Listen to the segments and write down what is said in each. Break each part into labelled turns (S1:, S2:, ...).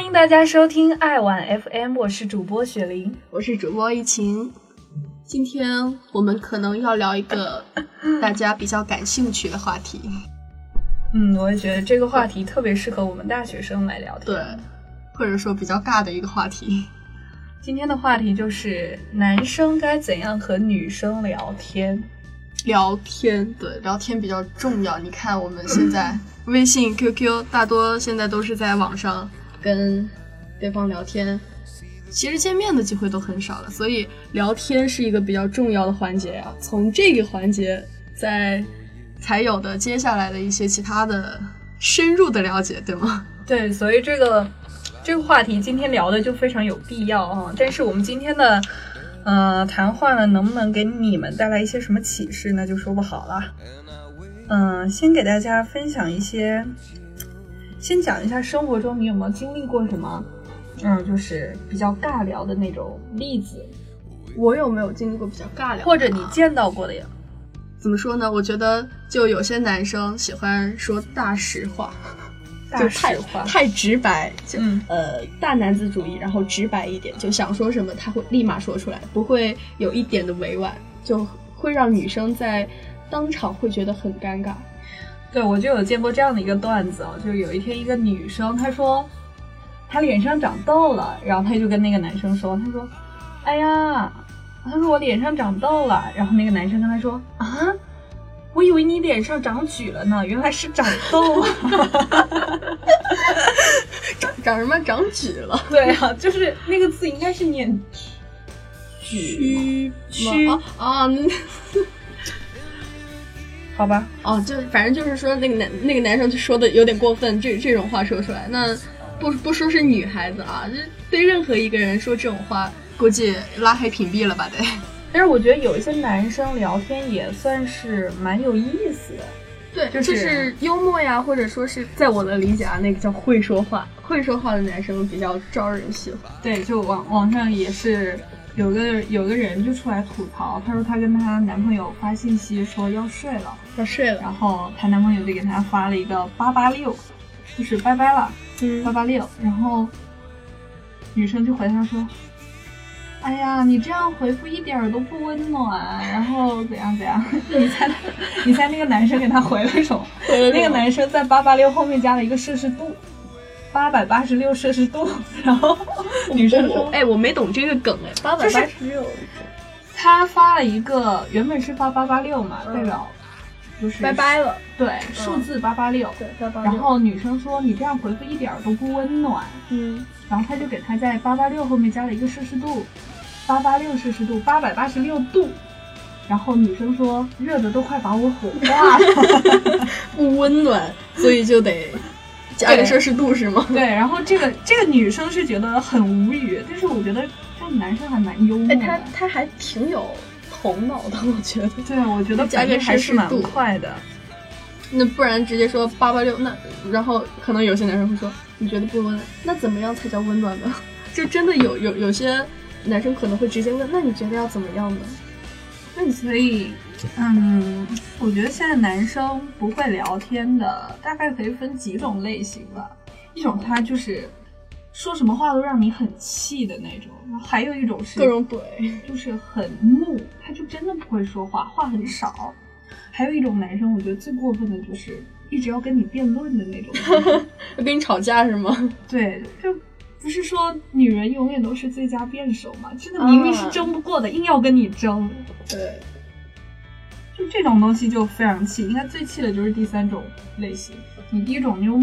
S1: 欢迎大家收听爱晚 FM，我是主播雪玲，
S2: 我是主播一晴。今天我们可能要聊一个 大家比较感兴趣的话题。
S1: 嗯，我也觉得这个话题特别适合我们大学生来聊天。
S2: 对，或者说比较尬的一个话题。
S1: 今天的话题就是男生该怎样和女生聊天。
S2: 聊天，对，聊天比较重要。你看我们现在微信、QQ 大多现在都是在网上跟对方聊天，其实见面的机会都很少了，所以聊天是一个比较重要的环节呀。从这个环节再才有的接下来的一些其他的深入的了解，对吗？
S1: 对，所以这个这个话题今天聊的就非常有必要啊。但是我们今天的。呃，谈话呢，能不能给你们带来一些什么启示，那就说不好了。嗯，先给大家分享一些，先讲一下生活中你有没有经历过什么，嗯，就是比较尬聊的那种例子。
S2: 我有没有经历过比较尬聊，
S1: 或者你见到过的呀？
S2: 怎么说呢？我觉得就有些男生喜欢说大实话。就太太直白，就呃大男子主义，然后直白一点，就想说什么他会立马说出来，不会有一点的委婉，就会让女生在当场会觉得很尴尬。
S1: 对我就有见过这样的一个段子哦，就有一天一个女生她说她脸上长痘了，然后她就跟那个男生说，她说哎呀，她说我脸上长痘了，然后那个男生跟她说啊。我以为你脸上长蛆了呢，原来是长痘。
S2: 长长什么？长蛆了？
S1: 对啊，就是那个字应该是念
S2: 蛆蛆啊。
S1: 好吧，
S2: 哦，就反正就是说那个男那个男生就说的有点过分，这这种话说出来，那不不说是女孩子啊，这对任何一个人说这种话，估计拉黑屏蔽了吧得。
S1: 但是我觉得有一些男生聊天也算是蛮有意思的，
S2: 对，
S1: 就
S2: 是幽默呀，或者说是在我的理解啊，那个叫会说话，会说话的男生比较招人喜欢。
S1: 对，就网网上也是有个有个人就出来吐槽，她说她跟她男朋友发信息说要睡了，
S2: 要睡了，
S1: 然后她男朋友就给她发了一个八八六，就是拜拜了，
S2: 嗯，
S1: 八八六，然后女生就回他说。哎呀，你这样回复一点都不温暖，然后怎样怎样？你猜，你猜那个男生给他回了什么？那个男生在八八六后面加了一个摄氏度，八百八十六摄氏度。然后女生说：“
S2: 哎，我没懂这个梗哎，八百八十六。”
S1: 他发了一个，原本是发八八六嘛，代表就是
S2: 拜拜了。
S1: 对，数字八八六。
S2: 对，八八
S1: 六。然后女生说：“你这样回复一点都不温暖。”
S2: 嗯。
S1: 然后他就给他在八八六后面加了一个摄氏度。八八六摄氏度，八百八十六度，然后女生说热的都快把我火化了，
S2: 不温暖，所以就得加个摄氏度是吗？
S1: 对，然后这个这个女生是觉得很无语，但是我觉得这个男生还蛮幽默的，
S2: 他他还挺有头脑的，我觉得。
S1: 对，我觉得
S2: 加个
S1: 还是蛮快的。
S2: 那不然直接说八八六，那然后可能有些男生会说你觉得不温暖，那怎么样才叫温暖呢？就真的有有有些。男生可能会直接问：“那你觉得要怎么样呢？”
S1: 那你所以，嗯，我觉得现在男生不会聊天的，大概可以分几种类型吧。一种他就是说什么话都让你很气的那种，还有一种是
S2: 各种怼，
S1: 就是很木，他就真的不会说话，话很少。还有一种男生，我觉得最过分的就是一直要跟你辩论的那种，
S2: 要跟你吵架是吗？
S1: 对，就。不是说女人永远都是最佳辩手嘛？真的明明是争不过的，硬要跟你争。
S2: 对，
S1: 就这种东西就非常气。应该最气的就是第三种类型。你第一种就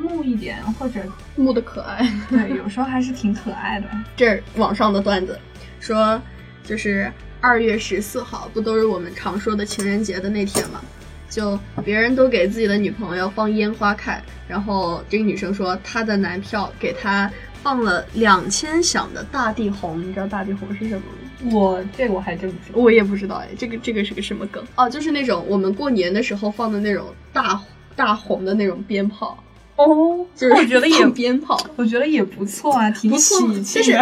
S1: 木一点，或者
S2: 木的可爱。
S1: 对，有时候还是挺可爱的。
S2: 这网上的段子说，就是二月十四号，不都是我们常说的情人节的那天吗？就别人都给自己的女朋友放烟花看，然后这个女生说她的男票给她。放了两千响的大地红，你知道大地红是什么吗？
S1: 我这个我还真不知道，
S2: 我也不知道哎，这个这个是个什么梗？哦，就是那种我们过年的时候放的那种大大红的那种鞭炮
S1: 哦，
S2: 就是
S1: 我觉得也
S2: 鞭炮，
S1: 我觉得也不错啊，挺喜庆。
S2: 就是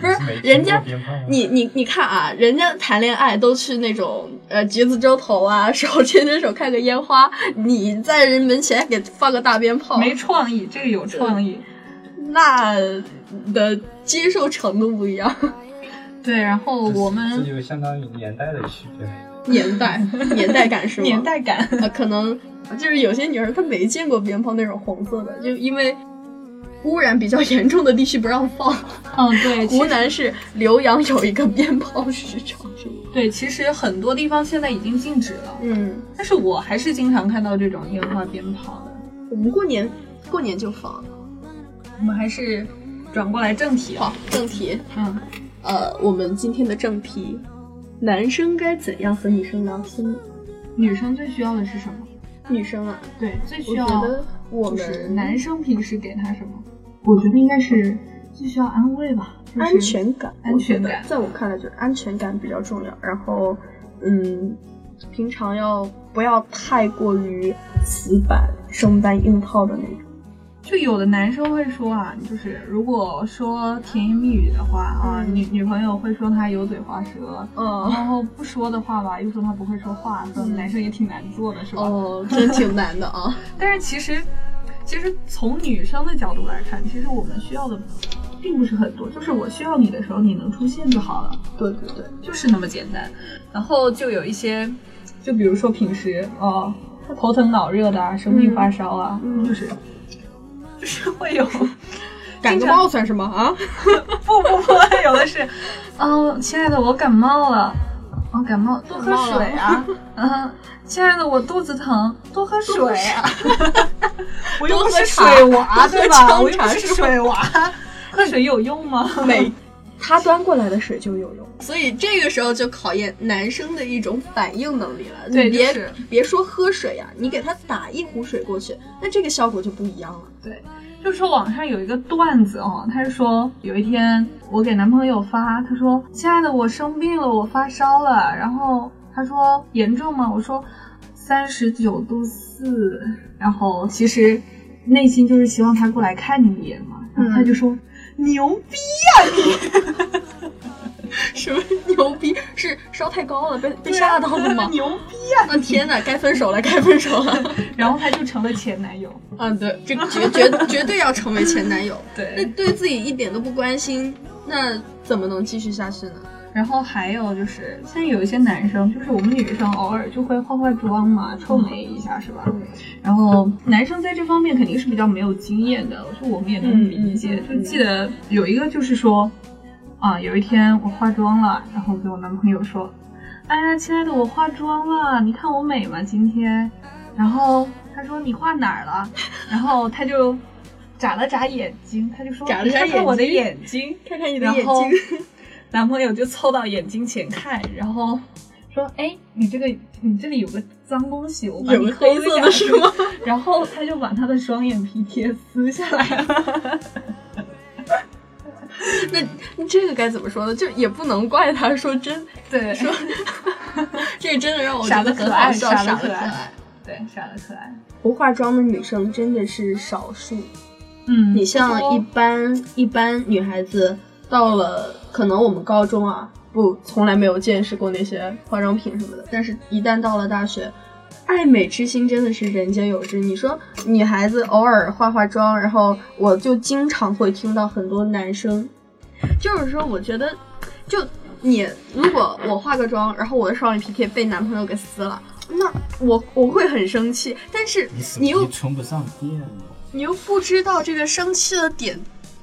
S2: 不是
S3: 没
S2: 人家你你你看啊，人家谈恋爱都去那种呃橘子洲头啊，手牵着手看个烟花，你在人门前给放个大鞭炮，
S1: 没创意，这个有创意。
S2: 那的接受程度不一样，
S1: 对，然后我们
S3: 这
S1: 们
S3: 就相当于年代的区别。
S2: 年代 年代感是吗？
S1: 年代感，
S2: 啊，可能就是有些女孩她没见过鞭炮那种红色的，就因为污染比较严重的地区不让放。
S1: 嗯，对，
S2: 湖南是浏阳有一个鞭炮市场，
S1: 对，其实很多地方现在已经禁止了，
S2: 嗯，
S1: 但是我还是经常看到这种烟花鞭炮的。
S2: 我们过年过年就放。
S1: 我们还是转过来正题啊，
S2: 好，正题，
S1: 嗯，
S2: 呃，我们今天的正题，男生该怎样和女生聊天？
S1: 女生最需要的是什么？
S2: 女生啊，
S1: 对，最需要
S2: 觉得我们
S1: 男生平时给她什么？我觉得应该是最需要安慰吧，就是
S2: 安全感，
S1: 安全感
S2: 我在我看来就是安全感比较重要。然后，嗯，平常要不要太过于死板、生搬硬套的那种？
S1: 就有的男生会说啊，就是如果说甜言蜜语的话啊，
S2: 嗯。
S1: 女女朋友会说他油嘴滑舌，
S2: 嗯，
S1: 然后不说的话吧，又说他不会说话，说男生也挺难做的，是吧？
S2: 哦，真挺难的啊。
S1: 但是其实，其实从女生的角度来看，其实我们需要的并不是很多，就是我需要你的时候你能出现就好了，
S2: 对对对，
S1: 就是那么简单。然后就有一些，就比如说平时哦头疼脑热的啊，生病发烧啊，
S2: 嗯。
S1: 就是就是会有。
S2: 感个冒算什么？啊？
S1: 不 不不，有的是，哦，亲爱的，我感冒了，我感冒，多喝水啊，嗯，亲爱的，我肚子疼，多喝水啊，我又不是水娃，对吧？我又不是水娃，喝水有用吗？
S2: 没，他端过来的水就有用。所以这个时候就考验男生的一种反应能力了。
S1: 对
S2: 你别、
S1: 就是
S2: 别说喝水呀、你给他打一壶水过去，那这个效果就不一样了。
S1: 对，就说网上有一个段子哦，他是说有一天我给男朋友发，他说：“亲爱的，我生病了，我发烧了。”然后他说：“严重吗？”我说：“三十九度四。”然后其实内心就是希望他过来看你一眼嘛。然后他就说：“牛逼呀你、
S2: 什么牛逼？是烧太高了，被被吓到了吗？
S1: 牛逼呀、
S2: 啊天哪，该分手了，该分手了。
S1: 然后他就成了前男友。
S2: 嗯，对，这个绝绝绝对要成为前男友。那
S1: 对，
S2: 对自己一点都不关心，那怎么能继续下去呢？
S1: 然后还有就是，像有一些男生，就是我们女生偶尔就会化化妆嘛，臭美一下，是吧？然后男生在这方面肯定是比较没有经验的，就我们也能理解。就记得有一个就是说，啊，有一天我化妆了，然后给我男朋友说，哎呀，亲爱的，我化妆了，你看我美吗今天？然后他说你画哪儿了？然后他就眨了眨眼睛，他就说
S2: 眨了眨
S1: 你看看我的
S2: 眼
S1: 眼睛。
S2: 看看你的眼睛。
S1: 男朋友就凑到眼睛前看，然后说：“哎，你这个你这里有个脏东西，我把
S2: 有
S1: 你
S2: 个黑色
S1: 抠一下
S2: 的是吗？
S1: 然后他就把他的双眼皮贴撕下来了。
S2: 那这个该怎么说呢？就也不能怪他，说真
S1: 对，
S2: 说，这个真的让我觉得
S1: 可爱，
S2: 好笑，
S1: 傻
S2: 傻的可
S1: 的可爱
S2: 爱。，
S1: 对，傻的可爱。
S2: 不化妆的女生真的是少数。
S1: 嗯，
S2: 你像一般一般女孩子，到了可能我们高中啊，不从来没有见识过那些化妆品什么的，但是一旦到了大学，爱美之心真的是人间有之。你说女孩子偶尔化化妆，然后我就经常会听到很多男生，就是说，我觉得就你如果我化个妆，然后我的双眼皮贴被男朋友给撕了。那我我会很生气，但是
S3: 你
S2: 又
S3: 充不上电。
S2: 你又不知道这个生气的点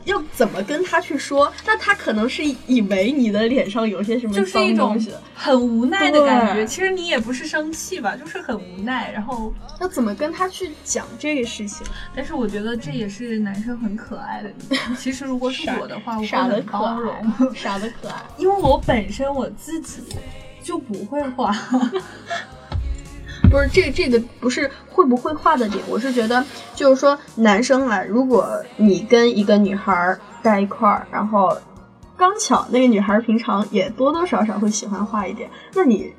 S2: 要怎么跟他去说，那他可能是以为你的脸上有些什么
S1: 就是一种很无奈的感觉。其实你也不是生气吧，就是很无奈。然后，
S2: 要怎么跟他去讲这个事情？
S1: 但是我觉得这也是男生很可爱的地方。其实如果是我的话，我很
S2: 傻的可
S1: 包容。
S2: 爱，傻的可爱。
S1: 因为我本身我自己就不会画，
S2: 不是这这个不是会不会画的点，我是觉得就是说男生啊，如果你跟一个女孩儿在一块儿，然后刚巧那个女孩儿平常也多多少少会喜欢画一点，那你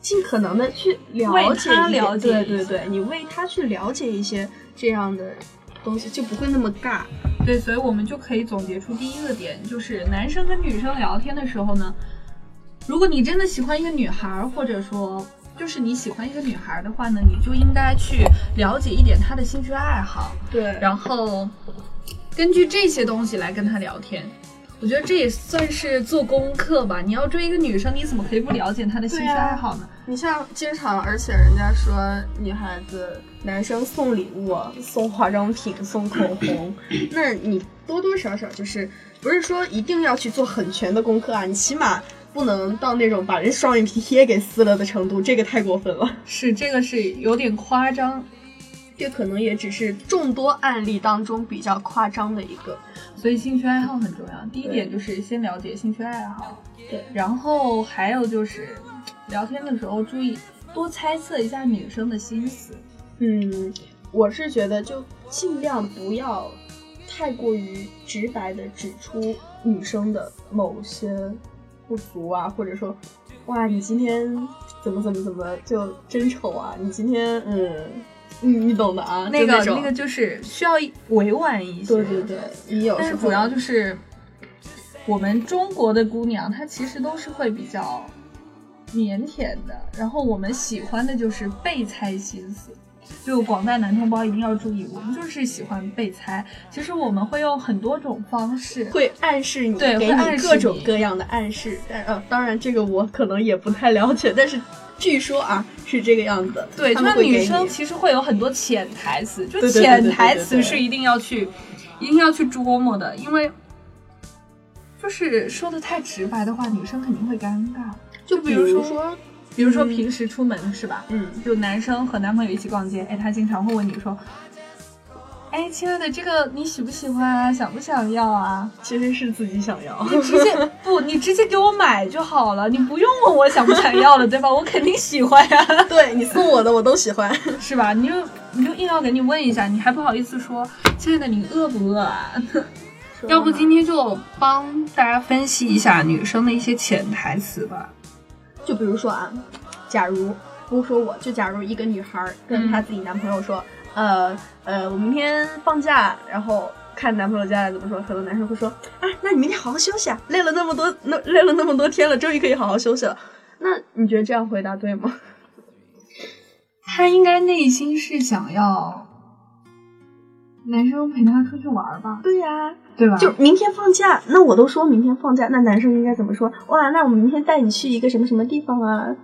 S2: 尽可能的去了解一点，
S1: 她了解
S2: 对对对，你为她去了解一些这样的东西，就不会那么尬。
S1: 对，所以我们就可以总结出第一个点，就是男生跟女生聊天的时候呢，如果你真的喜欢一个女孩儿，或者说就是你喜欢一个女孩儿的话呢，你就应该去了解一点她的兴趣爱好，
S2: 对
S1: 然后根据这些东西来跟她聊天。我觉得这也算是做功课吧。你要追一个女生，你怎么可以不了解她的兴趣爱好呢？
S2: 你像经常，而且人家说女孩子、男生送礼物、送化妆品、送口红，那你多多少少就是不是说一定要去做很全的功课啊，你起码不能到那种把人双眼皮贴给撕了的程度，这个太过分了。
S1: 是这个是有点夸张。
S2: 这可能也只是众多案例当中比较夸张的一个。
S1: 所以兴趣爱好很重要。第一点就是先了解兴趣爱好，
S2: 对
S1: 然后还有就是聊天的时候注意多猜测一下女生的心思。
S2: 嗯，我是觉得就尽量不要太过于直白的指出女生的某些不足啊，或者说，哇，你今天怎么怎么怎么就真丑啊，你今天嗯，你你懂的啊，
S1: 那个那个就是需要委婉一些。
S2: 对对对，你有
S1: 但是主要就是我们中国的姑娘，她其实都是会比较腼腆的，然后我们喜欢的就是被猜心思。就广大男同胞一定要注意，我们就是喜欢被猜。其实我们会用很多种方式，
S2: 会暗示你，给
S1: 对会暗
S2: 你
S1: 示你
S2: 各种各样的暗示。但呃，当然这个我可能也不太了解，但是据说啊是这个样子。
S1: 对，
S2: 他
S1: 就是女生其实会有很多潜台词，就潜台词是一定要去，一定要去琢磨的，因为就是说的太直白的话，女生肯定会尴尬。
S2: 就
S1: 比如说
S2: 说，
S1: 比如说
S2: 嗯
S1: 平时出门是吧？
S2: 嗯，
S1: 就男生和男朋友一起逛街，哎，他经常会问你说，哎，亲爱的，这个你喜不喜欢啊？想不想要啊？
S2: 其实是自己想要。
S1: 你直接 不，你直接给我买就好了，你不用问我想不想要了，对吧？我肯定喜欢呀、
S2: 对你送我的我都喜欢。
S1: 是吧？你就你就硬要给你问一下，你还不好意思说，亲爱的，你饿不饿啊？要不今天就帮大家分析一下女生的一些潜台词吧。
S2: 就比如说啊，假如不说我，就假如一个女孩跟她自己男朋友说，呃呃，我明天放假，然后看男朋友家里怎么说，可能男生会说，啊，那你明天好好休息啊，累了那么多，那累了那么多天了，终于可以好好休息了。那你觉得这样回答对吗？
S1: 他应该内心是想要男生陪他出去玩吧，
S2: 对呀、
S1: 对吧？
S2: 就明天放假，那我都说明天放假，那男生应该怎么说？哇，那我们明天带你去一个什么什么地方啊？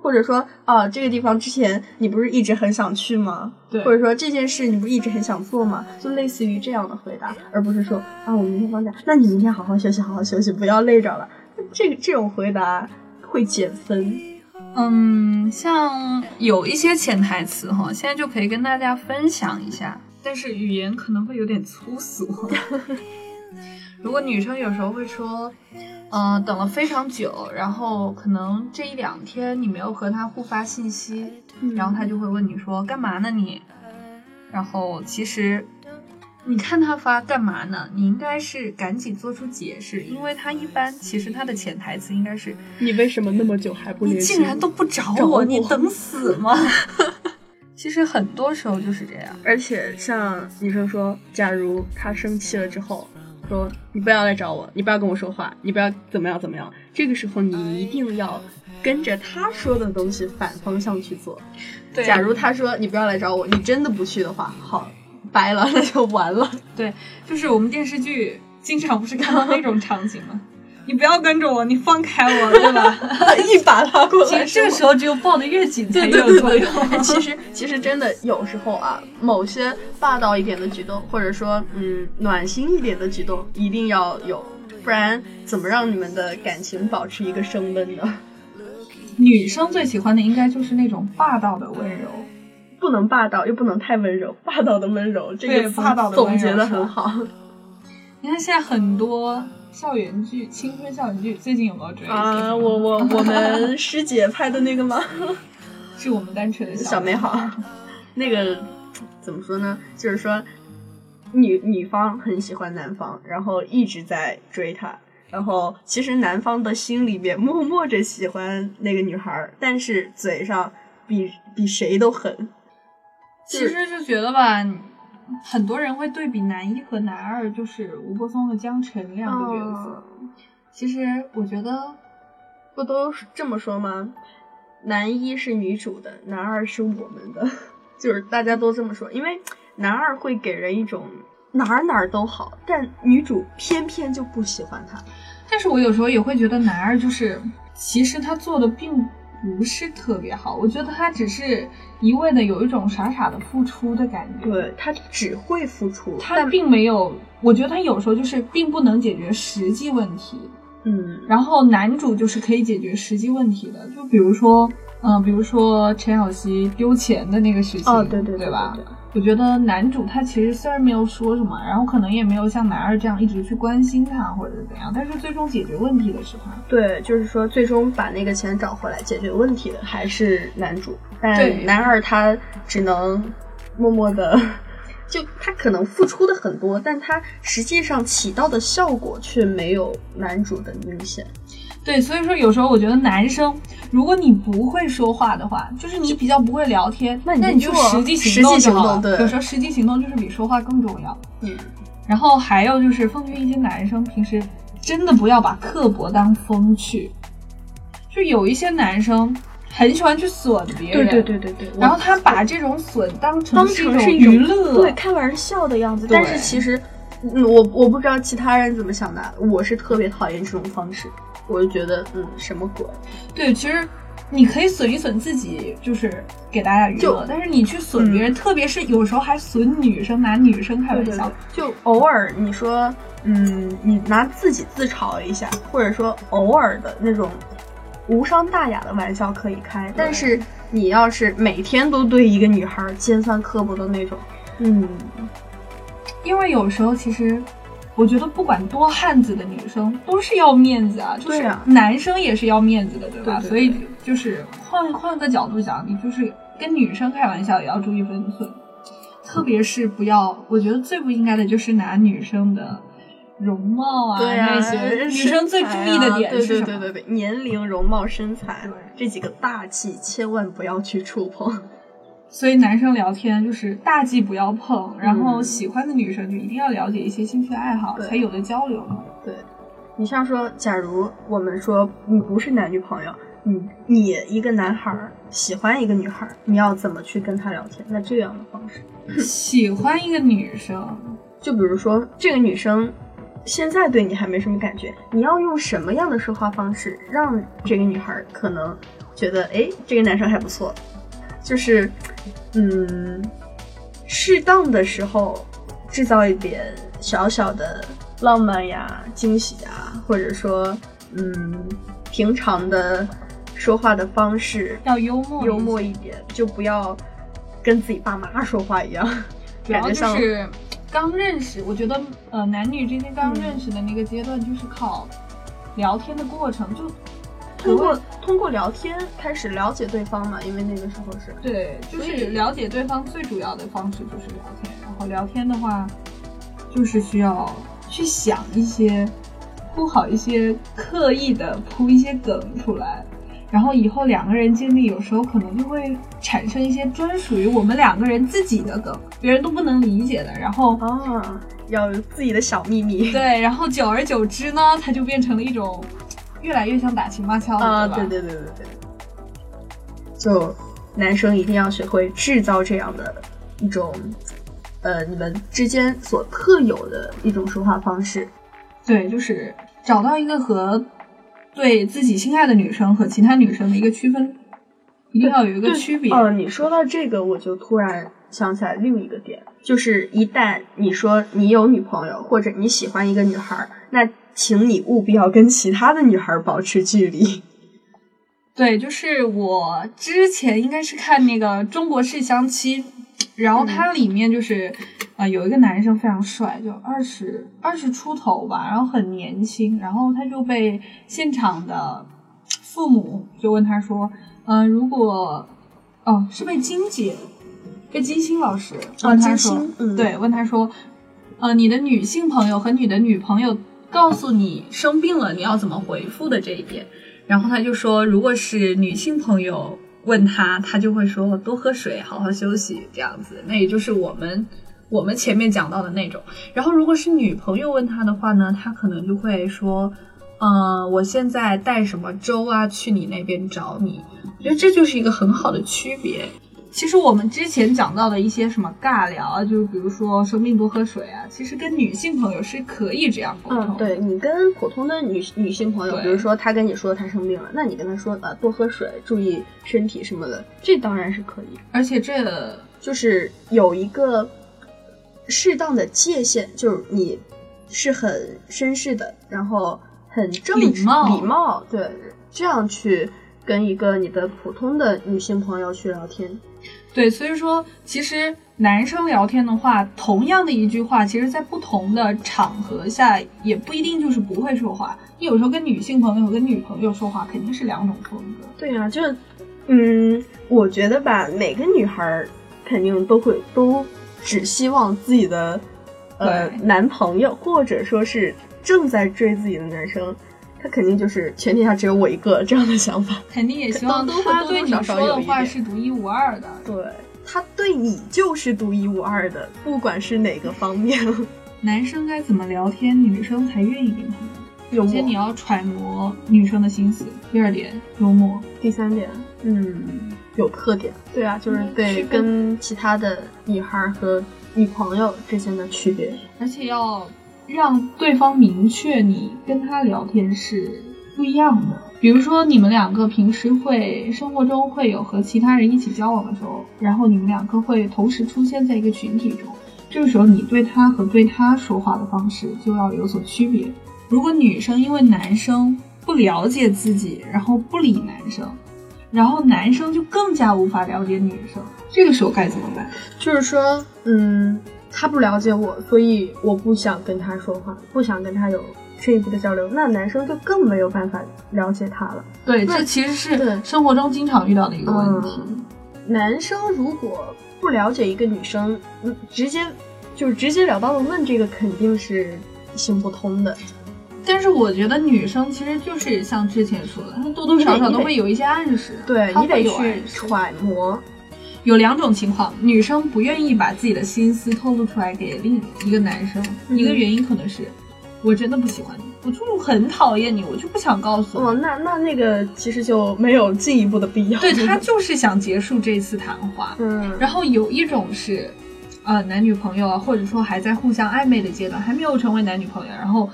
S2: 或者说，啊，这个地方之前你不是一直很想去吗？
S1: 对
S2: 或者说这件事你不是一直很想做吗？就类似于这样的回答，而不是说啊，我明天放假，那你明天好好休息，好好休息，不要累着了。这个这种回答会减分。
S1: 嗯，像有一些潜台词哈，现在就可以跟大家分享一下，但是语言可能会有点粗俗。如果女生有时候会说，呃，等了非常久，然后可能这一两天你没有和他互发信息，然后他就会问你说干嘛呢你？然后其实你看他发干嘛呢？你应该是赶紧做出解释，因为他一般其实他的潜台词应该是
S2: 你为什么那么久还不
S1: 你竟然都不找
S2: 我，
S1: 你等死吗？其实很多时候就是这样。
S2: 而且像女生说，假如他生气了之后，说你不要来找我，你不要跟我说话，你不要怎么样怎么样，这个时候你一定要跟着他说的东西反方向去做。
S1: 对
S2: 假如他说你不要来找我，你真的不去的话，好，掰了，那就完了。
S1: 对，就是我们电视剧经常不是看到那种场景吗？你不要跟着我，你放开我，对吧？
S2: 一把拉过来，
S1: 其实这个时候只有抱得越紧 才
S2: 对对
S1: 有作用。
S2: 对，其实其实真的有时候啊，某些霸道一点的举动，或者说嗯暖心一点的举动，一定要有，不然怎么让你们的感情保持一个升温呢？
S1: 女生最喜欢的应该就是那种霸道的温柔。
S2: 不能霸道，又不能太温柔，霸道的温柔，这
S1: 对
S2: 个词
S1: 霸道的温柔
S2: 总结的很好。
S1: 你看现在很多校园剧、青春校园剧，最近有没有追？
S2: 啊，我我我们师姐拍的那个吗？
S1: 是我们单纯的
S2: 小美
S1: 美
S2: 好，那个怎么说呢？就是说，女女方很喜欢男方，然后一直在追他，然后其实男方的心里面默默着喜欢那个女孩，但是嘴上比比谁都狠。
S1: 其实就觉得吧，很多人会对比男一和男二，就是吴柏松和江辰两个角色。
S2: 嗯
S1: 其实我觉得，
S2: 不都是这么说吗？男一是女主的，男二是我们的，就是大家都这么说，因为男二会给人一种哪儿哪儿都好，但女主偏偏就不喜欢他。
S1: 但是我有时候也会觉得男二就是，其实他做的并不是特别好。我觉得他只是一味的有一种傻傻的付出的感觉。
S2: 对他只会付出，
S1: 他并没有，我觉得他有时候就是并不能解决实际问题。
S2: 嗯，
S1: 然后男主就是可以解决实际问题的，就比如说，嗯、比如说陈小希丢钱的那个事情，
S2: 哦，对对
S1: 对吧？
S2: 对对
S1: 我觉得男主他其实虽然没有说什么，然后可能也没有像男二这样一直去关心他或者怎样，但是最终解决问题的是他。
S2: 对，就是说最终把那个钱找回来解决问题的还是男主，
S1: 对
S2: 但男二他只能默默的。就他可能付出的很多，但他实际上起到的效果却没有男主的明显。
S1: 对，所以说有时候我觉得男生，如果你不会说话的话，就是你比较不会聊天，
S2: 那
S1: 那
S2: 你就
S1: 实际行动有时候实际行动就是比说话更重要。
S2: 嗯，
S1: 然后还有就是奉劝一些男生，平时真的不要把刻薄当风趣。就有一些男生很喜欢去损别人，
S2: 对对对对对。
S1: 然后他把这种损当成
S2: 当
S1: 是
S2: 成是一种
S1: 娱乐，
S2: 对开玩笑的样子，但是其实，嗯，我我不知道其他人怎么想的，我是特别讨厌这种方式，我就觉得，嗯，什么鬼？
S1: 对，其实你可以损一损自己，就是给大家娱乐
S2: 就，
S1: 但是你去损别人，特别是有时候还损女生，拿女生开玩笑，
S2: 就偶尔你说，嗯，你拿自己自嘲一下，或者说偶尔的那种无伤大雅的玩笑可以开，但是你要是每天都对一个女孩尖酸刻薄的那种，嗯，
S1: 因为有时候其实。我觉得不管多汉子的女生都是要面子啊，就是男生也是要面子的，对吧？
S2: 对对对
S1: 所以就是换换个角度讲，你就是跟女生开玩笑也要注意分寸，特别是不要，我觉得最不应该的就是拿女生的容貌啊
S2: 对啊，
S1: 那些，女生最注意的点
S2: 对
S1: 是什么？
S2: 对对对对，年龄、容貌、身材
S1: 对
S2: 这几个大忌，千万不要去触碰。
S1: 所以男生聊天就是大忌不要碰，然后
S2: 嗯
S1: 喜欢的女生就一定要了解一些兴趣爱好，
S2: 对
S1: 才有的交流嘛。
S2: 对，你像说，假如我们说你不是男女朋友，你你一个男孩儿喜欢一个女孩儿，你要怎么去跟她聊天？那这样的方式，
S1: 喜欢一个女生，
S2: 就比如说这个女生现在对你还没什么感觉，你要用什么样的说话方式让这个女孩儿可能觉得，哎，这个男生还不错，就是，嗯，适当的时候制造一点小小的浪漫呀、惊喜呀，或者说，嗯，平常的说话的方式
S1: 要幽默
S2: 幽默一点，就不要跟自己爸妈说话一样，感觉像
S1: 是刚认识，我觉得呃男女之间刚认识的那个阶段，就是靠聊天的过程，就
S2: 通过通过聊天开始了解对方嘛，因为那个时候是
S1: 对，就是了解对方最主要的方式就是聊天，然后聊天的话，就是需要去想一些铺好一些刻意的铺一些梗出来。然后以后两个人经历，有时候可能就会产生一些专属于我们两个人自己的梗，别人都不能理解的。然后
S2: 啊，要有自己的小秘密。
S1: 对，然后久而久之呢，它就变成了一种越来越像打情骂俏了，
S2: 啊，
S1: 吧？
S2: 对对对对对，就男生一定要学会制造这样的一种，呃，你们之间所特有的一种说话方式。
S1: 对，就是找到一个和对自己心爱的女生和其他女生的一个区分，一定要有一个区别。
S2: 哦，你说到这个，我就突然想起来另一个点，就是一旦你说你有女朋友或者你喜欢一个女孩儿，那请你务必要跟其他的女孩儿保持距离。
S1: 对，就是我之前应该是看那个《中国式相亲》，然后它里面就是啊、呃有一个男生非常帅，就二十二十出头吧，然后很年轻，然后他就被现场的父母就问他说，嗯、如果哦是被金姐，被金星老师
S2: 啊
S1: 问他说，对，问他说，呃，你的女性朋友和你的女朋友告诉你生病了，你要怎么回复的这一点。然后他就说，如果是女性朋友问他，他就会说多喝水，好好休息这样子。那也就是我们我们前面讲到的那种。然后如果是女朋友问他的话呢，他可能就会说，嗯、我现在带什么粥啊去你那边找你。我觉得这就是一个很好的区别。其实我们之前讲到的一些什么尬聊啊，就是比如说生病多喝水啊，其实跟女性朋友是可以这样沟通。
S2: 嗯，对你跟普通的女女性朋友，比如说她跟你说她生病了，那你跟她说呃多喝水，注意身体什么的，这当然是可以。
S1: 而且这
S2: 就是有一个适当的界限，就是你是很绅士的，然后很正
S1: 礼貌
S2: 礼貌，对，这样去跟一个你的普通的女性朋友去聊天。
S1: 对，所以说其实男生聊天的话，同样的一句话，其实在不同的场合下，也不一定就是不会说话。你有时候跟女性朋友、跟女朋友说话，肯定是两种风格。
S2: 对呀、就是，嗯，我觉得吧，每个女孩儿肯定都会都只希望自己的呃男朋友，或者说是正在追自己的男生，他肯定就是全天下只有我一个这样的想法。
S1: 肯定也希望
S2: 都都会
S1: 他对你
S2: 多多少少
S1: 说的话是独一无二的。
S2: 对他对你就是独一无二的，不管是哪个方面。
S1: 男生该怎么聊天，女生才愿意跟他聊？
S2: 幽
S1: 首先你。要揣摩女生的心思，第二点幽默。
S2: 第三点，嗯，有特点。对啊，就是
S1: 嗯
S2: 对跟其他的女孩儿和女朋友之间的区别。
S1: 而且要让对方明确你跟他聊天是不一样的。比如说，你们两个平时会生活中会有和其他人一起交往的时候，然后你们两个会同时出现在一个群体中，这个时候你对他和对他说话的方式就要有所区别。如果女生因为男生不了解自己，然后不理男生，然后男生就更加无法了解女生，这个时候该怎么办？
S2: 就是说，嗯，他不了解我，所以我不想跟他说话，不想跟他有进一步的交流。那男生就更没有办法了解他了。
S1: 对，这其实是生活中经常遇到的一个问题。
S2: 嗯男生如果不了解一个女生，嗯，直接就是直截了当的问这个，肯定是行不通的。
S1: 但是我觉得女生其实就是像之前说的，她多多少少都会有一些暗示，
S2: 对你得去。揣摩。
S1: 有两种情况，女生不愿意把自己的心思透露出来给另一个男生，
S2: 嗯
S1: 一个原因可能是我真的不喜欢你，我就很讨厌你，我就不想告诉
S2: 哦，那那那个其实就没有进一步的必要。
S1: 对 他就是想结束这次谈话。
S2: 嗯，
S1: 然后有一种是，呃，男女朋友啊，或者说还在互相暧昧的阶段，还没有成为男女朋友。然后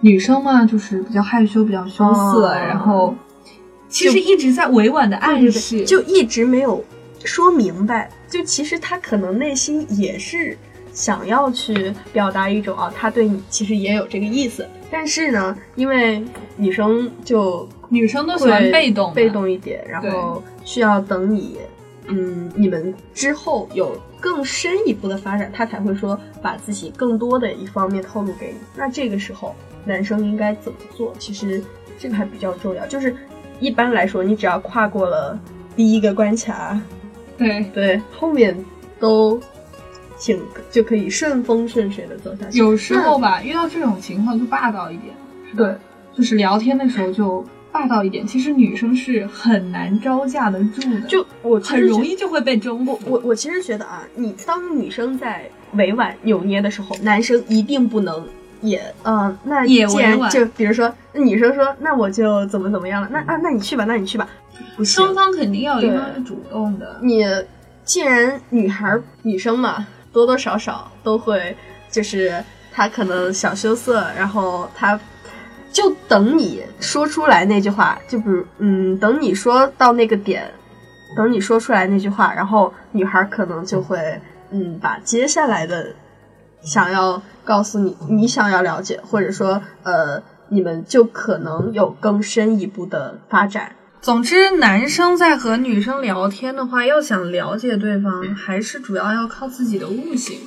S1: 女生嘛，就是比较害羞，比较羞涩，
S2: 哦
S1: 然后其实一直在委婉的暗示，
S2: 就一直没有说明白。就其实他可能内心也是想要去表达一种啊，他对你其实也有这个意思，但是呢，因为女生就
S1: 女生都喜欢被动
S2: 被动一点，然后需要等你，嗯，你们之后有更深一步的发展，他才会说把自己更多的一方面透露给你。那这个时候，男生应该怎么做？其实这个还比较重要，就是一般来说，你只要跨过了第一个关卡，
S1: 对。
S2: 对，后面都挺就可以顺风顺水的走下去。
S1: 有时候吧，遇到这种情况就霸道一点，
S2: 对，
S1: 就是聊天的时候就霸道一点。其实女生是很难招架得住的，
S2: 就我
S1: 很容易就会被征服。
S2: 我我其实觉得啊，你当女生在委婉扭捏的时候，男生一定不能也呃，那
S1: 也
S2: 既然就比如说那女生说，那我就怎么怎么样了，那啊，那你去吧，那你去吧，不行
S1: 双，方肯定要有一
S2: 对
S1: 方是主动的。
S2: 你既然女孩儿女生嘛，多多少少都会就是她可能小羞涩，然后她就等你说出来那句话，就比如嗯，等你说到那个点，等你说出来那句话，然后女孩儿可能就会嗯，把接下来的想要告诉你，你想要了解，或者说呃，你们就可能有更深一步的发展。
S1: 总之，男生在和女生聊天的话，要想了解对方，还是主要要靠自己的悟性，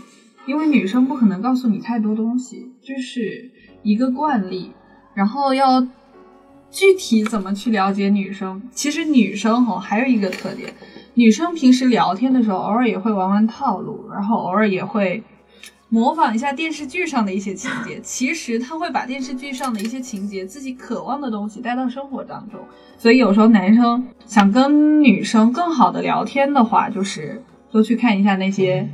S1: 因为女生不可能告诉你太多东西，这是一个惯例。然后要具体怎么去了解女生，其实女生哦还有一个特点，女生平时聊天的时候，偶尔也会玩玩套路，然后偶尔也会模仿一下电视剧上的一些情节。其实他会把电视剧上的一些情节，自己渴望的东西带到生活当中。所以有时候男生想跟女生更好的聊天的话，就是多去看一下那些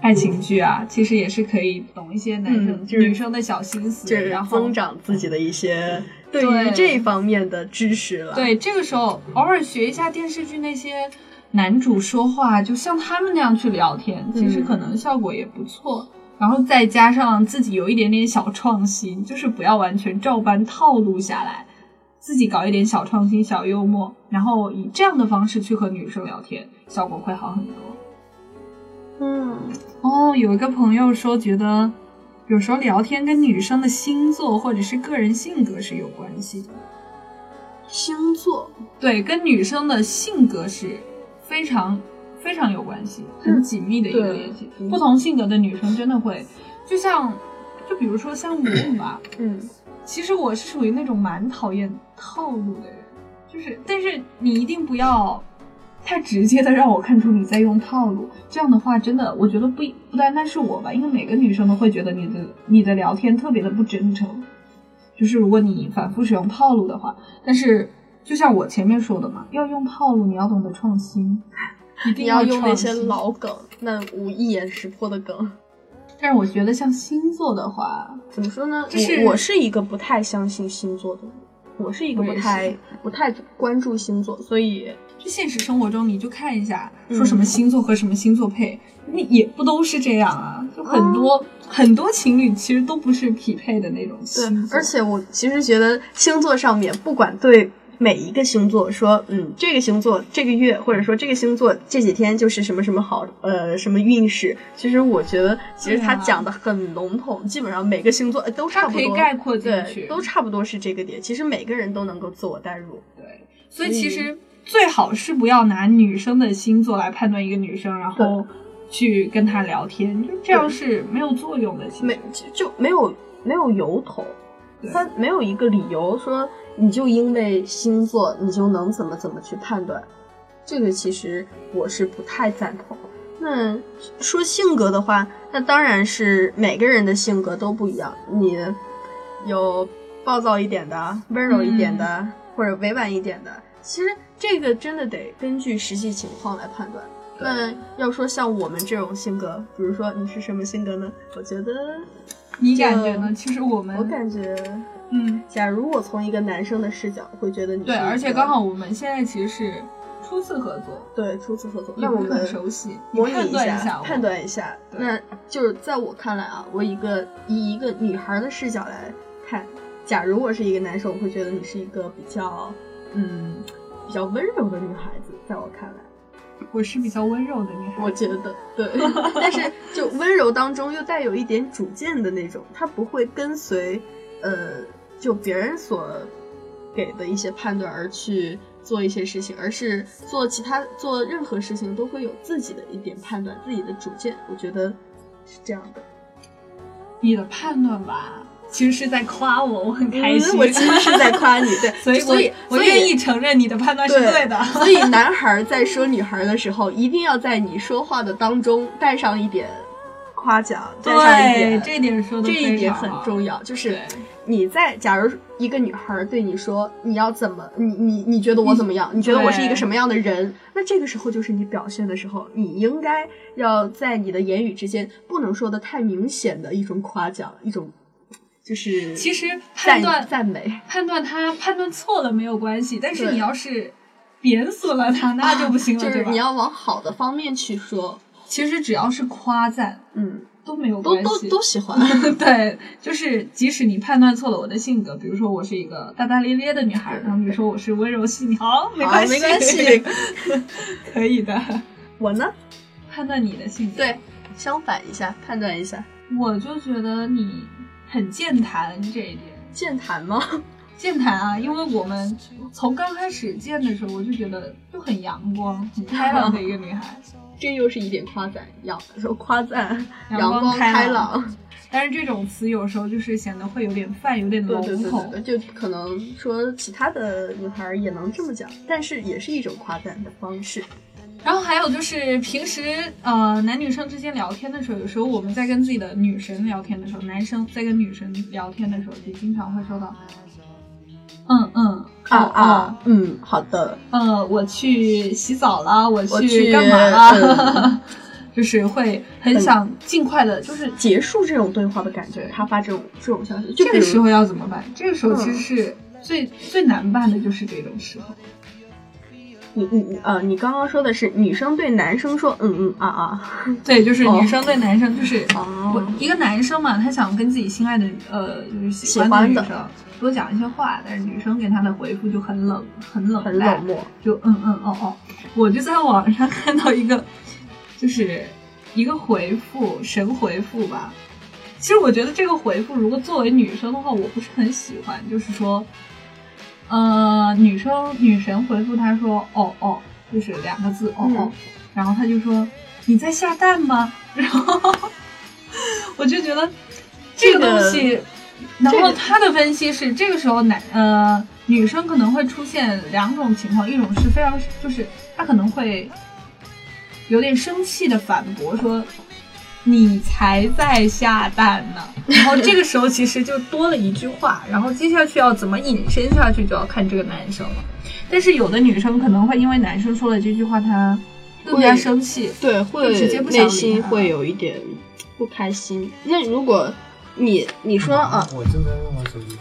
S1: 爱情剧啊，其实也是可以懂一些男生、
S2: 嗯就是
S1: 女生的小心思，
S2: 就是
S1: 然后
S2: 增长自己的一些对于
S1: 对
S2: 这方面的知识了。，
S1: 对，这个时候偶尔学一下电视剧那些男主说话，就像他们那样去聊天，其实
S2: 嗯
S1: 可能效果也不错。然后再加上自己有一点点小创新，就是不要完全照搬套路下来，自己搞一点小创新、小幽默，然后以这样的方式去和女生聊天，效果会好很多。
S2: 嗯，
S1: 哦，有一个朋友说，觉得有时候聊天跟女生的星座或者是个人性格是有关系的。
S2: 星座，
S1: 对，跟女生的性格是非常非常有关系，很紧密的一个联系。
S2: 嗯
S1: 不同性格的女生真的会，就像，就比如说像我吧，
S2: 嗯，
S1: 其实我是属于那种蛮讨厌套路的人，就是，但是你一定不要太直接的让我看出你在用套路，这样的话，真的，我觉得不不单单是我吧，因为每个女生都会觉得你的你的聊天特别的不真诚，就是如果你反复使用套路的话，但是就像我前面说的嘛，要用套路，你要懂得创新，一定
S2: 你要用那些老梗，那无一眼识破的梗。
S1: 但是我觉得像星座的话，
S2: 怎么说呢？
S1: 就是
S2: 我我是一个不太相信星座的人，我是一个不太不太关注星座，所以
S1: 就现实生活中，你就看一下，
S2: 嗯
S1: 说什么星座和什么星座配，那、也不都是这样啊？就很
S2: 哦
S1: 多、很多情侣其实都不是匹配的那种
S2: 对
S1: 星，座，
S2: 而且我其实觉得星座上面，不管对每一个星座说，嗯，这个星座这个月，或者说这个星座这几天就是什么什么好，呃，什么运势，其实我觉得其实它
S1: 对啊
S2: 讲的很笼统，基本上每个星座呃都差
S1: 它可以
S2: 不多，
S1: 概括进
S2: 对
S1: 去，
S2: 都差不多是这个点。其实每个人都能够自我代入。
S1: 对，所以其实最好是不要拿女生的星座来判断一个女生，然后去跟她聊天，就这样是没有作用的。其实
S2: 没就就没有没有由头，他没有一个理由说你就因为星座你就能怎么怎么去判断，这个其实我是不太赞同。那说性格的话，那当然是每个人的性格都不一样，你有暴躁一点的，温柔一点的，或者委婉一点的，其实这个真的得根据实际情况来判断。那要说像我们这种性格，比如说你是什么性格呢？我觉得，
S1: 你感觉呢？其实我们
S2: 我感觉，
S1: 嗯，
S2: 假如我从一个男生的视角，会觉得你
S1: 对，
S2: 是
S1: 而且刚好我们现在其实是初次合作，
S2: 对初次合作，
S1: 也不是
S2: 那我们
S1: 很熟悉，
S2: 模拟
S1: 你判断一
S2: 下，判断一下。那就是在我看来啊，我一个以一个女孩的视角来看，假如我是一个男生，我会觉得你是一个比较嗯比较温柔的女孩子，在我看来。
S1: 我是比较温柔的女孩，
S2: 我觉得对，但是就温柔当中又带有一点主见的那种，他不会跟随呃就别人所给的一些判断而去做一些事情，而是做其他做任何事情都会有自己的一点判断，自己的主见。我觉得是这样的。
S1: 你的判断吧，其实是在夸我，我很开心。
S2: 嗯我其实是在夸你，对，
S1: 所以我
S2: 所以
S1: 我愿意承认你的判断是对的。
S2: 所以男孩在说女孩的时候，一定要在你说话的当中带上一点夸奖，带上一
S1: 对，
S2: 点
S1: 这一点说的
S2: 这一点很重要，就是你在假如一个女孩对你说你要怎么，你你你觉得我怎么样？你觉得我是一个什么样的人？那这个时候就是你表现的时候，你应该要在你的言语之间不能说的太明显的一种夸奖，一种就是
S1: 其实判
S2: 赞
S1: 断
S2: 赞美。
S1: 判断他判断错了没有关系，但是你要是贬损了他，那就不行了，对吧
S2: 就是你要往好的方面去说，
S1: 其实只要是夸赞
S2: 嗯，
S1: 都没有
S2: 都
S1: 关系，
S2: 都都喜欢。
S1: 对，就是即使你判断错了我的性格，比如说我是一个大大咧咧的女孩，然后你说我是温柔细腻，好，没关系，
S2: 没关系，
S1: 可以的。
S2: 我呢，
S1: 判断你的性格，
S2: 对，相反一下，判断一下，
S1: 我就觉得你很健谈这一点。
S2: 健谈吗？
S1: 健谈啊，因为我们从刚开始见的时候，我就觉得就很阳光、很开朗的一个女孩。
S2: 这又是一点夸赞，阳说夸赞，
S1: 阳
S2: 阳光
S1: 开
S2: 开朗。
S1: 但是这种词有时候就是显得会有点泛，有点
S2: 对
S1: 笼统。
S2: 对对对对，就可能说其他的女孩也能这么讲，但是也是一种夸赞的方式。
S1: 然后还有就是平时呃男女生之间聊天的时候，有时候我们在跟自己的女神聊天的时候，男生在跟女神聊天的时候，就经常会说到，嗯嗯
S2: 啊
S1: 哦
S2: 啊，嗯，好的，
S1: 哦，呃，我去洗澡了，我
S2: 我去
S1: 干嘛了？
S2: 嗯
S1: 就是会很想尽快的，就是
S2: 结束这种对话的感觉，他发这种这种消息，
S1: 这个时候要怎么办？这个时候其实
S2: 嗯
S1: 是最、最难办的，就是这种时候。
S2: 你你你呃，你刚刚说的是女生对男生说嗯嗯啊啊，
S1: 对，就是
S2: 哦
S1: 女生对男生，就是
S2: 哦
S1: 我一个男生嘛，他想跟自己心爱的呃就是喜欢
S2: 的
S1: 女生多讲一些话，但是女生给他的回复就很冷，很冷
S2: 很冷漠。
S1: 就嗯嗯哦哦，我就在网上看到一个，就是一个回复神回复吧。其实我觉得这个回复，如果作为女生的话，我不是很喜欢。就是说，呃，女生女神回复他说哦哦，就是两个字哦哦，
S2: 嗯
S1: 然后他就说你在下蛋吗？然后我就觉得这个
S2: 这个
S1: 东西，然后他的分析是，这个时候男呃女生可能会出现两种情况，一种是非常就是他可能会有点生气的反驳说。你才在下蛋呢，然后这个时候其实就多了一句话，然后接下去要怎么引申下去就要看这个男生了。但是有的女生可能会因为男生说了这句话，她更加生气，
S2: 对，
S1: 会直接不想理
S2: 内心会有一点不开心。那如果你你说啊，
S3: 我正在用我手机。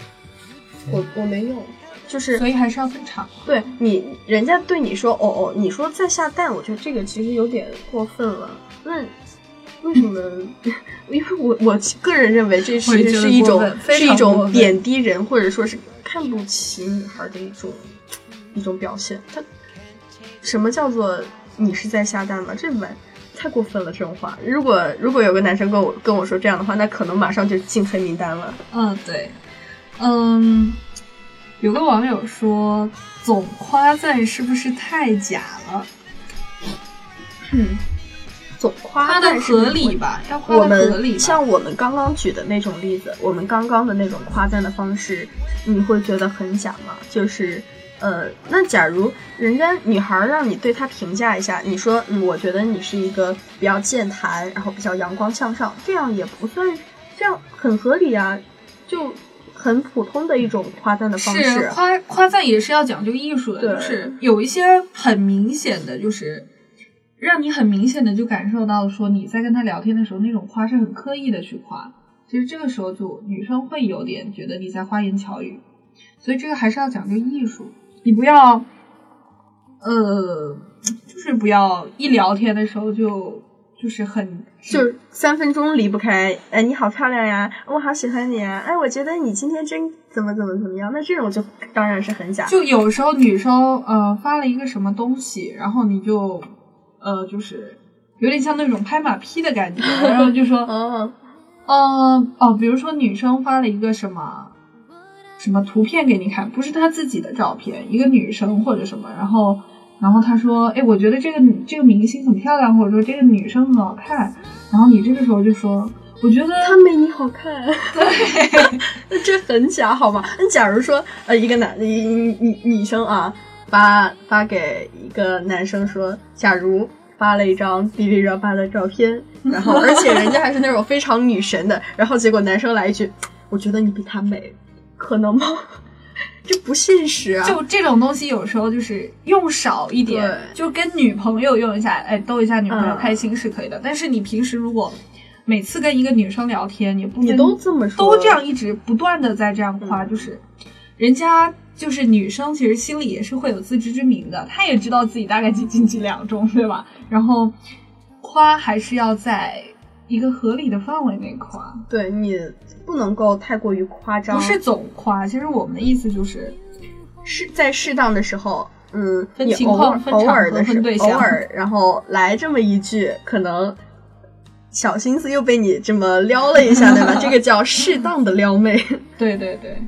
S2: 我我没用，就是
S1: 所以还是要分场。
S2: 对你，人家对你说哦哦，你说在下蛋，我觉得这个其实有点过分了。那为什么？因为我我个人认为这是是一种是一种贬低人，或者说是看不起女孩的一种一种表现。他什么叫做你是在下蛋吗？这完太过分了，这种话。如果如果有个男生跟我跟我说这样的话，那可能马上就进黑名单了。
S1: 嗯，对，嗯，有个网友说，总夸赞是不是太假了？
S2: 总夸赞是
S1: 合理吧，要夸
S2: 我
S1: 的合理吧。
S2: 们像我们刚刚举的那种例子，我们刚刚的那种夸赞的方式，你会觉得很假吗？就是，呃，那假如人家女孩儿让你对她评价一下，你说，嗯，我觉得你是一个比较健谈，然后比较阳光向上，这样也不算，这样很合理啊，就很普通的一种夸赞的方
S1: 是
S2: 式。
S1: 夸夸赞也是要讲究艺术的，
S2: 对
S1: 就是有一些很明显的，就是让你很明显的就感受到说你在跟他聊天的时候那种夸是很刻意的去夸，其实这个时候就女生会有点觉得你在花言巧语，所以这个还是要讲究艺术，你不要，呃，就是不要一聊天的时候就就是很
S2: 就是三分钟离不开，哎，你好漂亮呀，我好喜欢你啊，哎，我觉得你今天真怎么怎么怎么样，那这种就当然是很假。
S1: 就有时候女生呃发了一个什么东西，然后你就呃就是有点像那种拍马屁的感觉，然后就说
S2: 哦，
S1: 呃哦，比如说女生发了一个什么什么图片给你看，不是她自己的照片，一个女生或者什么，然后然后她说，哎，我觉得这个这个明星很漂亮，或者说这个女生很好看，然后你这个时候就说，我觉得
S2: 她没你好看，对，那这很假好吗？那假如说呃一个男女女女生啊发发给一个男生说，假如发了一张迪丽热巴的照片，然后而且人家还是那种非常女神的，然后结果男生来一句，我觉得你比她美，可能吗？这不现实啊！
S1: 就这种东西，有时候就是用少一点，就跟女朋友用一下，哎，逗一下女朋友
S2: 嗯
S1: 开心是可以的。但是你平时如果每次跟一个女生聊天，你不
S2: 你都这么说，
S1: 都这样一直不断的在这样夸，
S2: 嗯
S1: 就是人家就是女生，其实心里也是会有自知之明的，她也知道自己大概几斤几两重，对吧？然后夸还是要在一个合理的范围内夸，
S2: 对你不能够太过于夸张，
S1: 不是总夸。其实我们的意思就是，
S2: 是在适当的时候，嗯，
S1: 分情
S2: 你偶尔偶尔的时
S1: 分对象
S2: 偶尔，然后来这么一句，可能小心思又被你这么撩了一下，对吧？这个叫适当的撩妹。
S1: 对 对对，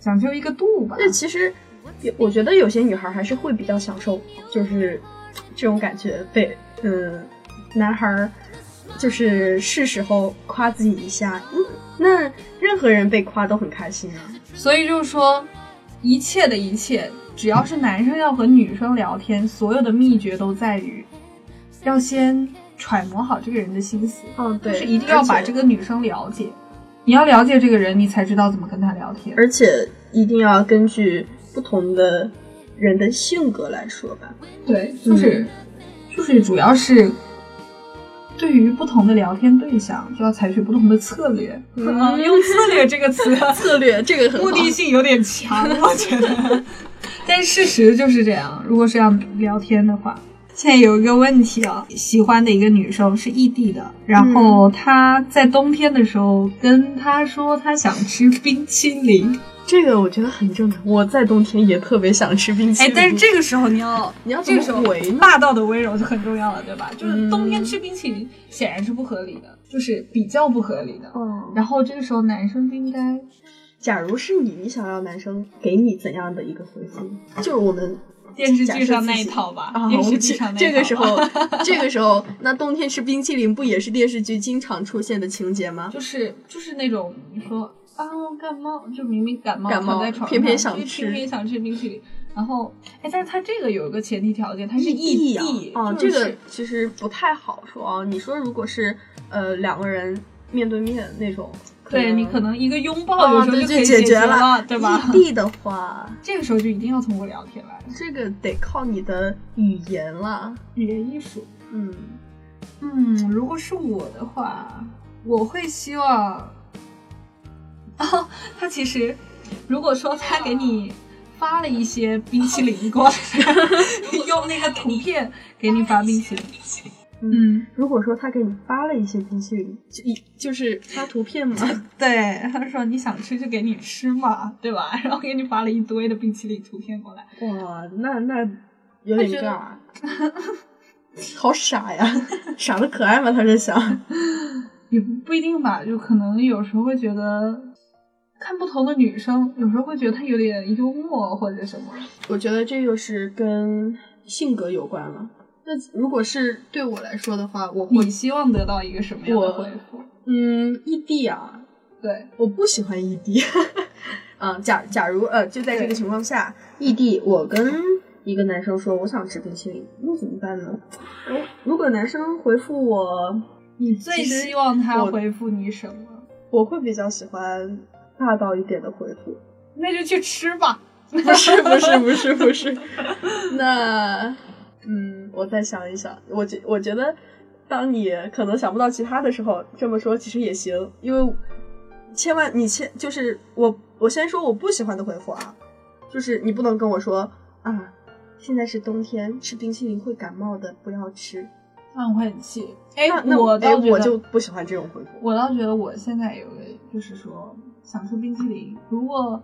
S1: 讲究一个度吧。
S2: 那其实，有我觉得有些女孩还是会比较享受，就是这种感觉被嗯男孩儿就是是时候夸自己一下，嗯，那任何人被夸都很开心啊。
S1: 所以就是说，一切的一切，只要是男生要和女生聊天，所有的秘诀都在于要先揣摩好这个人的心思，
S2: 嗯，对，
S1: 就是一定要把这个女生了解。你要了解这个人，你才知道怎么跟他聊天。
S2: 而且一定要根据不同的人的性格来说吧。
S1: 对，就是、就是主要是对于不同的聊天对象，就要采取不同的策略。
S2: 嗯
S1: 用“策略”这个词，
S2: 策略这个很
S1: 目的性有点强，我觉得。但事实就是这样。如果是要聊天的话，现在有一个问题啊，喜欢的一个女生是异地的，然后她在冬天的时候跟他说她想吃冰淇淋。
S2: 这个我觉得很正常。我在冬天也特别想吃冰淇淋，，
S1: 哎但是这个时候你要
S2: 你要
S1: 这个时候霸道的温柔就很重要了，对吧？就是
S2: 嗯
S1: 冬天吃冰淇淋显然是不合理的，就是比较不合理的。
S2: 嗯，
S1: 然后这个时候男生就应该
S2: 假如是你，你想要男生给你怎样的一个回复？就是我们
S1: 电视剧上那一套吧，
S2: 啊，
S1: 电视剧上那一
S2: 这个时
S1: 套
S2: 候，这个时候，那冬天吃冰淇淋不也是电视剧经常出现的情节吗？
S1: 就是就是那种你说啊我感冒，就明明感冒
S2: 感冒
S1: 躺在床上，
S2: 偏偏想吃
S1: 偏偏想吃冰淇淋。然后哎，但是它这个有一个前提条件，它是
S2: 异
S1: 地
S2: 啊，
S1: 就是
S2: 这个其实不太好说啊。你说如果是呃两个人面对面那种，
S1: 对你可能一个拥抱有时候就可以
S2: 解
S1: 决
S2: 了，
S1: 对吧？
S2: 异地的话，
S1: 这个时候就一定要通过聊天来
S2: 这个得靠你的语言了。
S1: 语言艺术。
S2: 嗯，
S1: 嗯，如果是我的话，我会希望，哦，他其实如果说他给你发了一些冰淇淋过来，用那个图片给你发冰淇淋，嗯，
S2: 如果说他给你发了一些冰淇淋，就一就是发图片嘛，
S1: 对，他说你想吃就给你吃嘛，对吧？然后给你发了一堆的冰淇淋图片过来，
S2: 哇，那那有点尬，好傻呀，傻的可爱吗？他是想，
S1: 也不不一定吧，就可能有时候会觉得。看不同的女生，有时候会觉得她有点幽默或者什么。
S2: 我觉得这就是跟性格有关了。那如果是对我来说的话，我会
S1: 你希望得到一个什么样的回复？
S2: 嗯，异地啊，
S1: 对，
S2: 我不喜欢异地。嗯，假假如呃，就在这个情况下，异地，我跟一个男生说我想吃冰淇淋，那怎么办呢？如，如果男生回复我，
S1: 你最希望他回复你什么？
S2: 我会比较喜欢霸道一点的回复。
S1: 那就去吃吧。
S2: 不是不是不是不是，那嗯，我再想一想，我觉我觉得，当你可能想不到其他的时候，这么说其实也行，因为千万你千就是我我先说我不喜欢的回复啊，就是你不能跟我说啊，现在是冬天，吃冰淇淋会感冒的，不要吃。
S1: 那我会很气。哎
S2: 那，
S1: 我
S2: 哎
S1: 倒觉得，
S2: 我就不喜欢这种回复。
S1: 我倒觉得我现在有个，就是说想吃冰淇淋。如果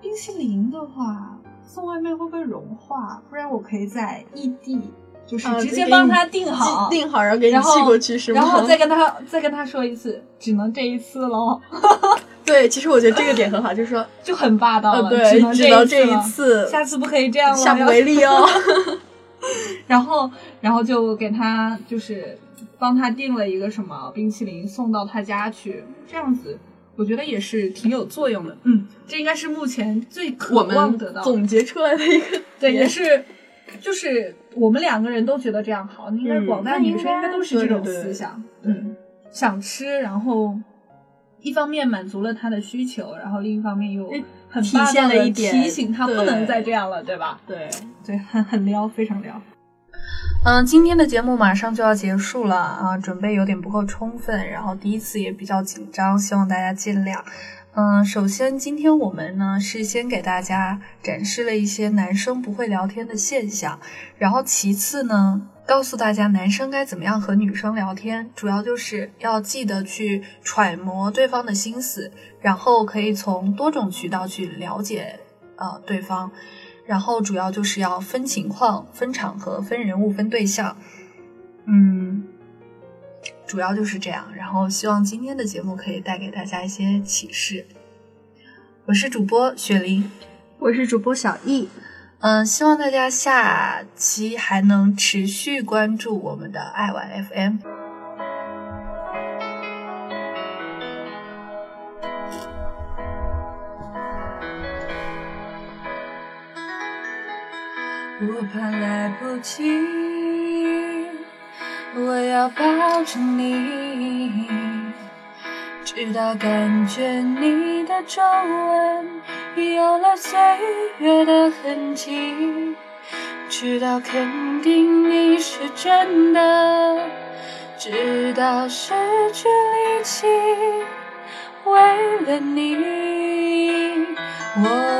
S1: 冰淇淋的话，送外卖会不会融化？不然我可以在异地，就是
S2: 啊
S1: 直接帮他订好，
S2: 订好，然后给你寄过去是吗？
S1: 然后再跟他再跟他说一次，只能这一次喽，
S2: 对，其实我觉得这个点很好，就是说，
S1: 就很霸道了。只能
S2: 这一次，
S1: 下次不可以这样了，
S2: 下不为例哦。
S1: 然后，然后就给他就是帮他订了一个什么冰淇淋送到他家去，这样子我觉得也是挺有作用的。嗯，这应该是目前最渴望得到。
S2: 总结出来的一个
S1: 对，也是，就是我们两个人都觉得这样好，应该
S2: 嗯
S1: 广大女生应该都是这种
S2: 对对对
S1: 思想。
S2: 对
S1: 嗯，想吃，然后一方面满足了他的需求，然后另一方面又
S2: 哎
S1: 很
S2: 体现了一点
S1: 提醒他不能再这样了，对吧？
S2: 对。
S1: 对，很很撩，非常撩。嗯，今天的节目马上就要结束了啊，准备有点不够充分，然后第一次也比较紧张，希望大家见谅。嗯，首先今天我们呢是先给大家展示了一些男生不会聊天的现象，然后其次呢告诉大家男生该怎么样和女生聊天，主要就是要记得去揣摩对方的心思，然后可以从多种渠道去了解呃对方。然后主要就是要分情况、分场合、分人物、分对象，嗯，主要就是这样。然后希望今天的节目可以带给大家一些启示。我是主播雪玲，
S2: 我是主播小易，
S1: 嗯，希望大家下期还能持续关注我们的爱玩 FM。我怕来不及，我要抱着你，直到感觉你的皱纹有了岁月的痕迹，直到肯定你是真的直到失去力气。为了你，我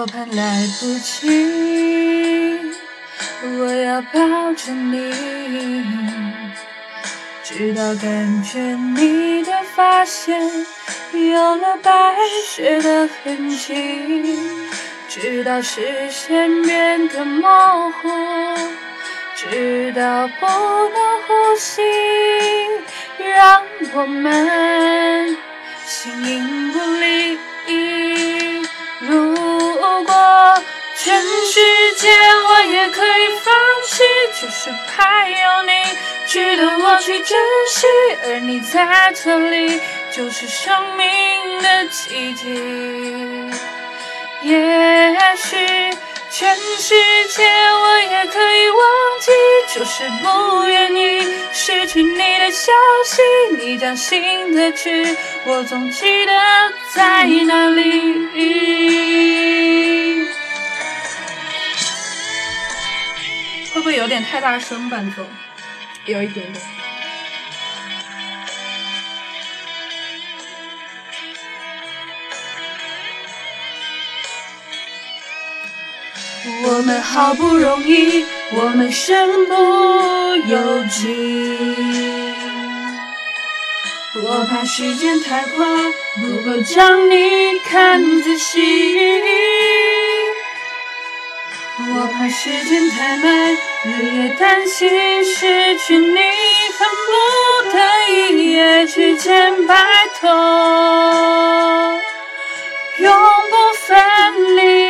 S1: 我怕来不及，我要抱着你，直到感觉你的发线。有了白雪的痕迹，直到视线变得模糊，直到不能呼吸，让我们形影不离。如果全世界我也可以放弃，就是还有你值得我去珍惜，而你在这里。就是生命的奇迹。也许全世界我也可以忘记，就是不愿意失去你的消息。你掌心的痣，我总记得在哪里。会不会有点太大声伴奏？
S2: 有一点点。
S1: 我们好不容易，我们身不由己。我怕时间太快，不够将你看仔细。我怕时间太慢，日夜担心失去你，恨不得一夜之间白头，永不分离。